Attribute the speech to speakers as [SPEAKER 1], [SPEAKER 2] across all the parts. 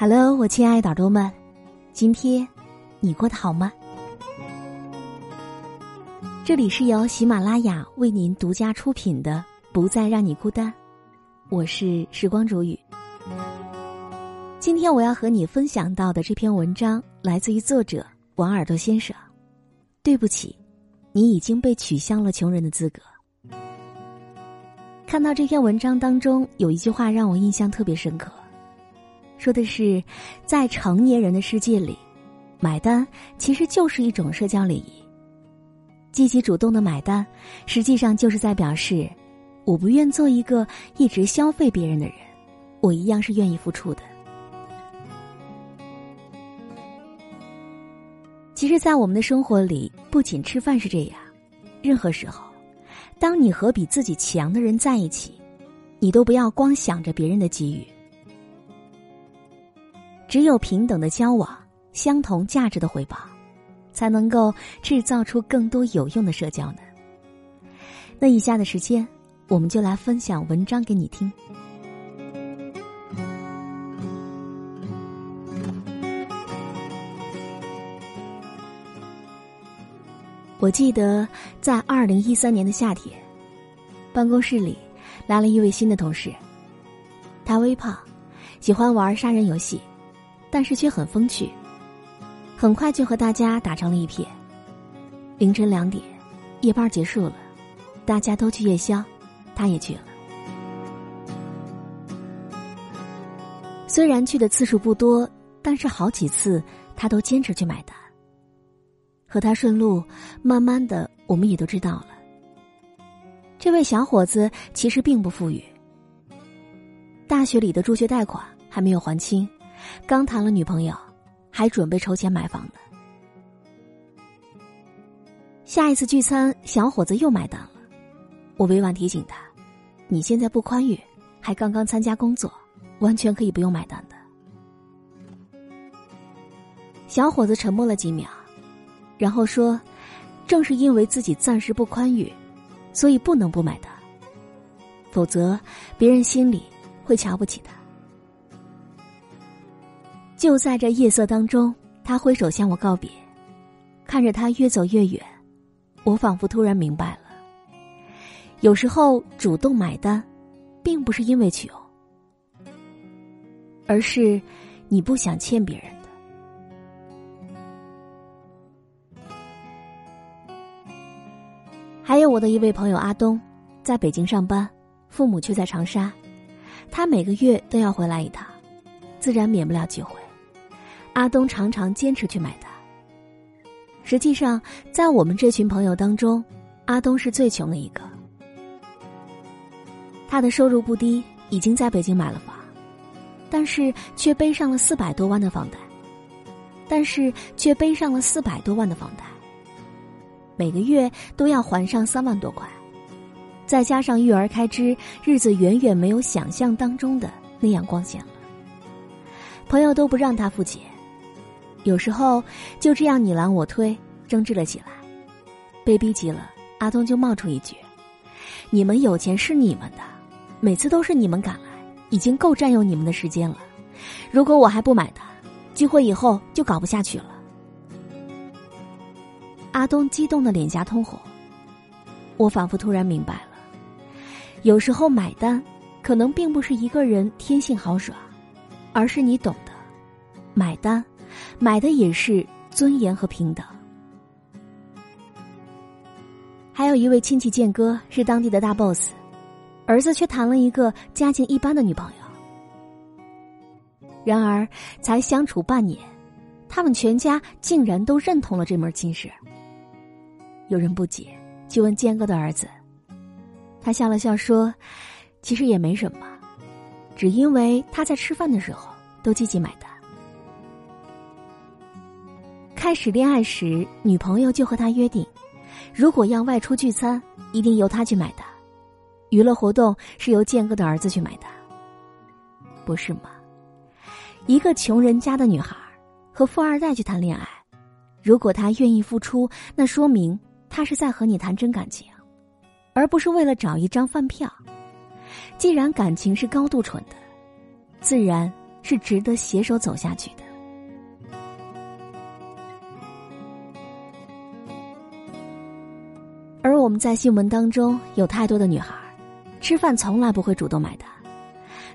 [SPEAKER 1] Hello，我亲爱的耳朵们，今天你过得好吗？这里是由喜马拉雅为您独家出品的《不再让你孤单》，我是时光煮雨。今天我要和你分享到的这篇文章来自于作者王耳朵先生。对不起，你已经被取消了穷人的资格。看到这篇文章当中有一句话让我印象特别深刻，说的是，在成年人的世界里，买单其实就是一种社交礼仪。积极主动的买单，实际上就是在表示，我不愿做一个一直消费别人的人，我一样是愿意付出的。其实，在我们的生活里，不仅吃饭是这样，任何时候，当你和比自己强的人在一起，你都不要光想着别人的给予。只有平等的交往，相同价值的回报，才能够制造出更多有用的社交呢。那以下的时间，我们就来分享文章给你听。我记得在二零一三年的夏天，办公室里来了一位新的同事。他微胖，喜欢玩杀人游戏，但是却很风趣。很快就和大家打成了一片。凌晨两点，夜班结束了，大家都去夜宵，他也去了。虽然去的次数不多，但是好几次他都坚持去买单。和他顺路，慢慢的，我们也都知道了。这位小伙子其实并不富裕，大学里的助学贷款还没有还清，刚谈了女朋友，还准备筹钱买房呢。下一次聚餐，小伙子又买单了，我委婉提醒他：“你现在不宽裕，还刚刚参加工作，完全可以不用买单的。”小伙子沉默了几秒。然后说：“正是因为自己暂时不宽裕，所以不能不买单。否则，别人心里会瞧不起他。”就在这夜色当中，他挥手向我告别，看着他越走越远，我仿佛突然明白了：有时候主动买单，并不是因为穷，而是你不想欠别人的。还有我的一位朋友阿东，在北京上班，父母却在长沙，他每个月都要回来一趟，自然免不了聚会。阿东常常坚持去买单。实际上，在我们这群朋友当中，阿东是最穷的一个。他的收入不低，已经在北京买了房，但是却背上了四百多万的房贷，但是却背上了四百多万的房贷。每个月都要还上三万多块，再加上育儿开支，日子远远没有想象当中的那样光鲜了。朋友都不让他付钱，有时候就这样你拦我推，争执了起来。被逼急了，阿东就冒出一句：“你们有钱是你们的，每次都是你们赶来，已经够占用你们的时间了。如果我还不买单，聚会以后就搞不下去了。”阿东激动的脸颊通红，我仿佛突然明白了，有时候买单，可能并不是一个人天性豪爽，而是你懂得，买单，买的也是尊严和平等。还有一位亲戚建哥是当地的大 boss，儿子却谈了一个家境一般的女朋友。然而才相处半年，他们全家竟然都认同了这门亲事。有人不解，就问坚哥的儿子。他笑了笑说：“其实也没什么，只因为他在吃饭的时候都积极买单。开始恋爱时，女朋友就和他约定，如果要外出聚餐，一定由他去买单；娱乐活动是由建哥的儿子去买单。不是吗？一个穷人家的女孩和富二代去谈恋爱，如果他愿意付出，那说明……”他是在和你谈真感情，而不是为了找一张饭票。既然感情是高度纯的，自然是值得携手走下去的。我们在新闻当中有太多的女孩，吃饭从来不会主动买单，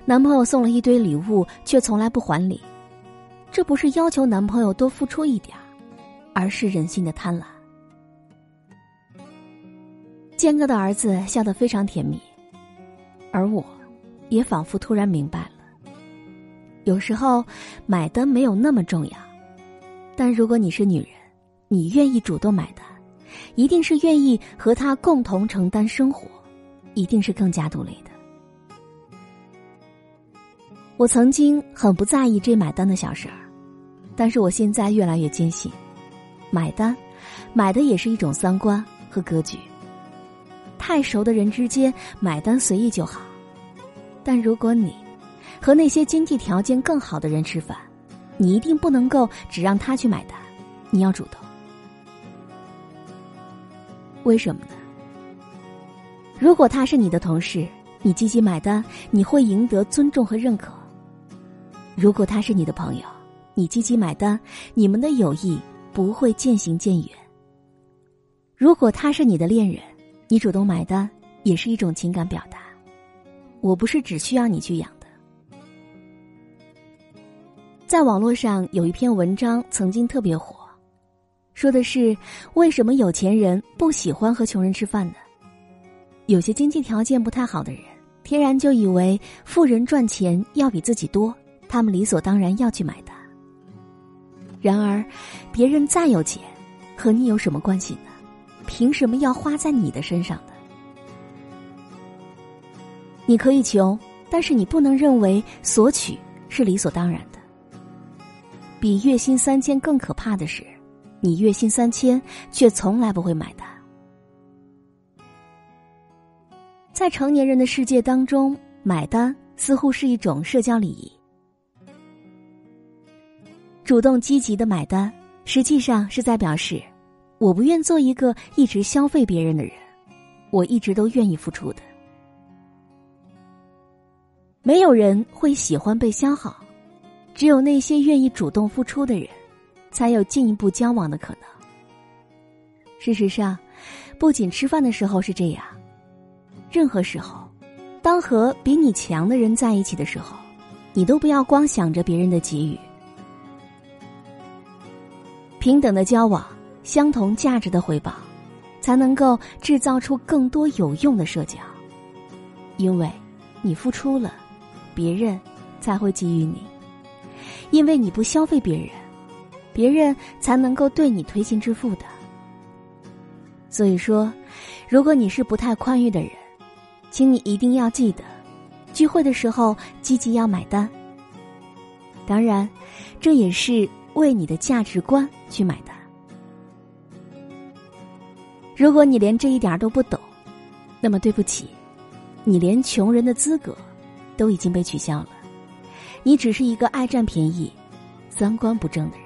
[SPEAKER 1] 男朋友送了一堆礼物却从来不还礼，这不是要求男朋友多付出一点而是人性的贪婪。坚哥的儿子笑得非常甜蜜，而我，也仿佛突然明白了，有时候买单没有那么重要，但如果你是女人，你愿意主动买单。一定是愿意和他共同承担生活，一定是更加独立的。我曾经很不在意这买单的小事儿，但是我现在越来越坚信，买单，买的也是一种三观和格局。太熟的人之间买单随意就好，但如果你和那些经济条件更好的人吃饭，你一定不能够只让他去买单，你要主动。为什么呢？如果他是你的同事，你积极买单，你会赢得尊重和认可；如果他是你的朋友，你积极买单，你们的友谊不会渐行渐远；如果他是你的恋人，你主动买单也是一种情感表达。我不是只需要你去养的。在网络上有一篇文章曾经特别火。说的是为什么有钱人不喜欢和穷人吃饭呢？有些经济条件不太好的人，天然就以为富人赚钱要比自己多，他们理所当然要去买单。然而，别人再有钱，和你有什么关系呢？凭什么要花在你的身上呢？你可以穷，但是你不能认为索取是理所当然的。比月薪三千更可怕的是。你月薪三千，却从来不会买单。在成年人的世界当中，买单似乎是一种社交礼仪。主动积极的买单，实际上是在表示，我不愿做一个一直消费别人的人，我一直都愿意付出的。没有人会喜欢被消耗，只有那些愿意主动付出的人。才有进一步交往的可能。事实上，不仅吃饭的时候是这样，任何时候，当和比你强的人在一起的时候，你都不要光想着别人的给予。平等的交往，相同价值的回报，才能够制造出更多有用的社交。因为，你付出了，别人才会给予你；因为你不消费别人。别人才能够对你推心置腹的。所以说，如果你是不太宽裕的人，请你一定要记得，聚会的时候积极要买单。当然，这也是为你的价值观去买单。如果你连这一点都不懂，那么对不起，你连穷人的资格都已经被取消了。你只是一个爱占便宜、三观不正的人。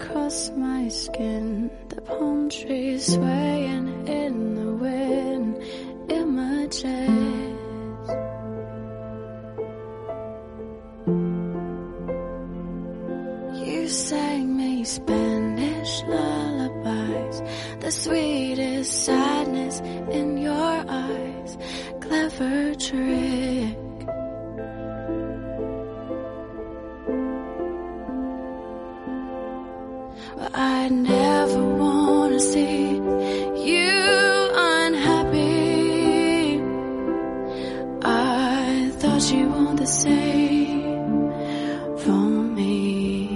[SPEAKER 1] across my skin, the palm trees swaying in the wind, images. See you unhappy. I thought you want the same for me.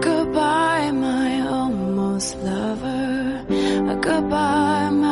[SPEAKER 1] Goodbye, my almost lover. Goodbye, my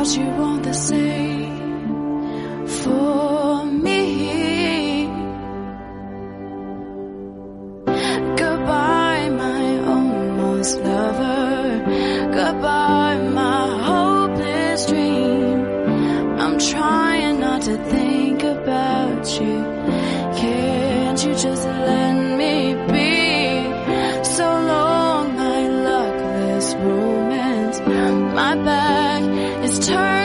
[SPEAKER 2] Thought you want the same for me. Goodbye, my almost lover. Goodbye, my hopeless dream. I'm trying not to think about you. Can't you just let me be? So long, my luckless romance. My turn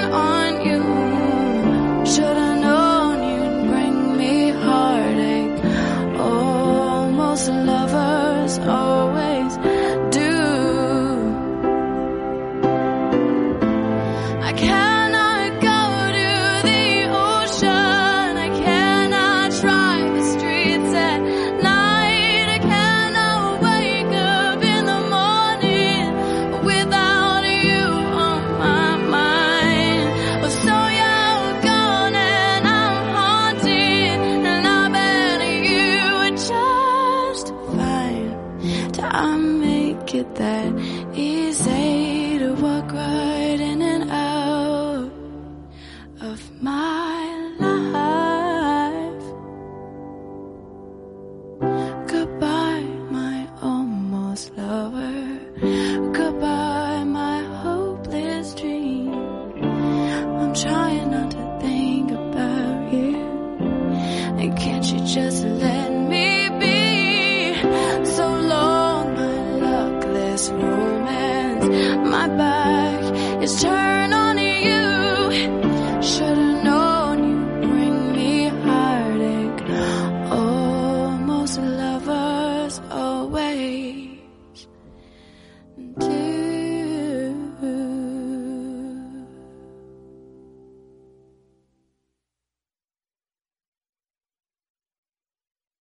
[SPEAKER 2] My back is turned.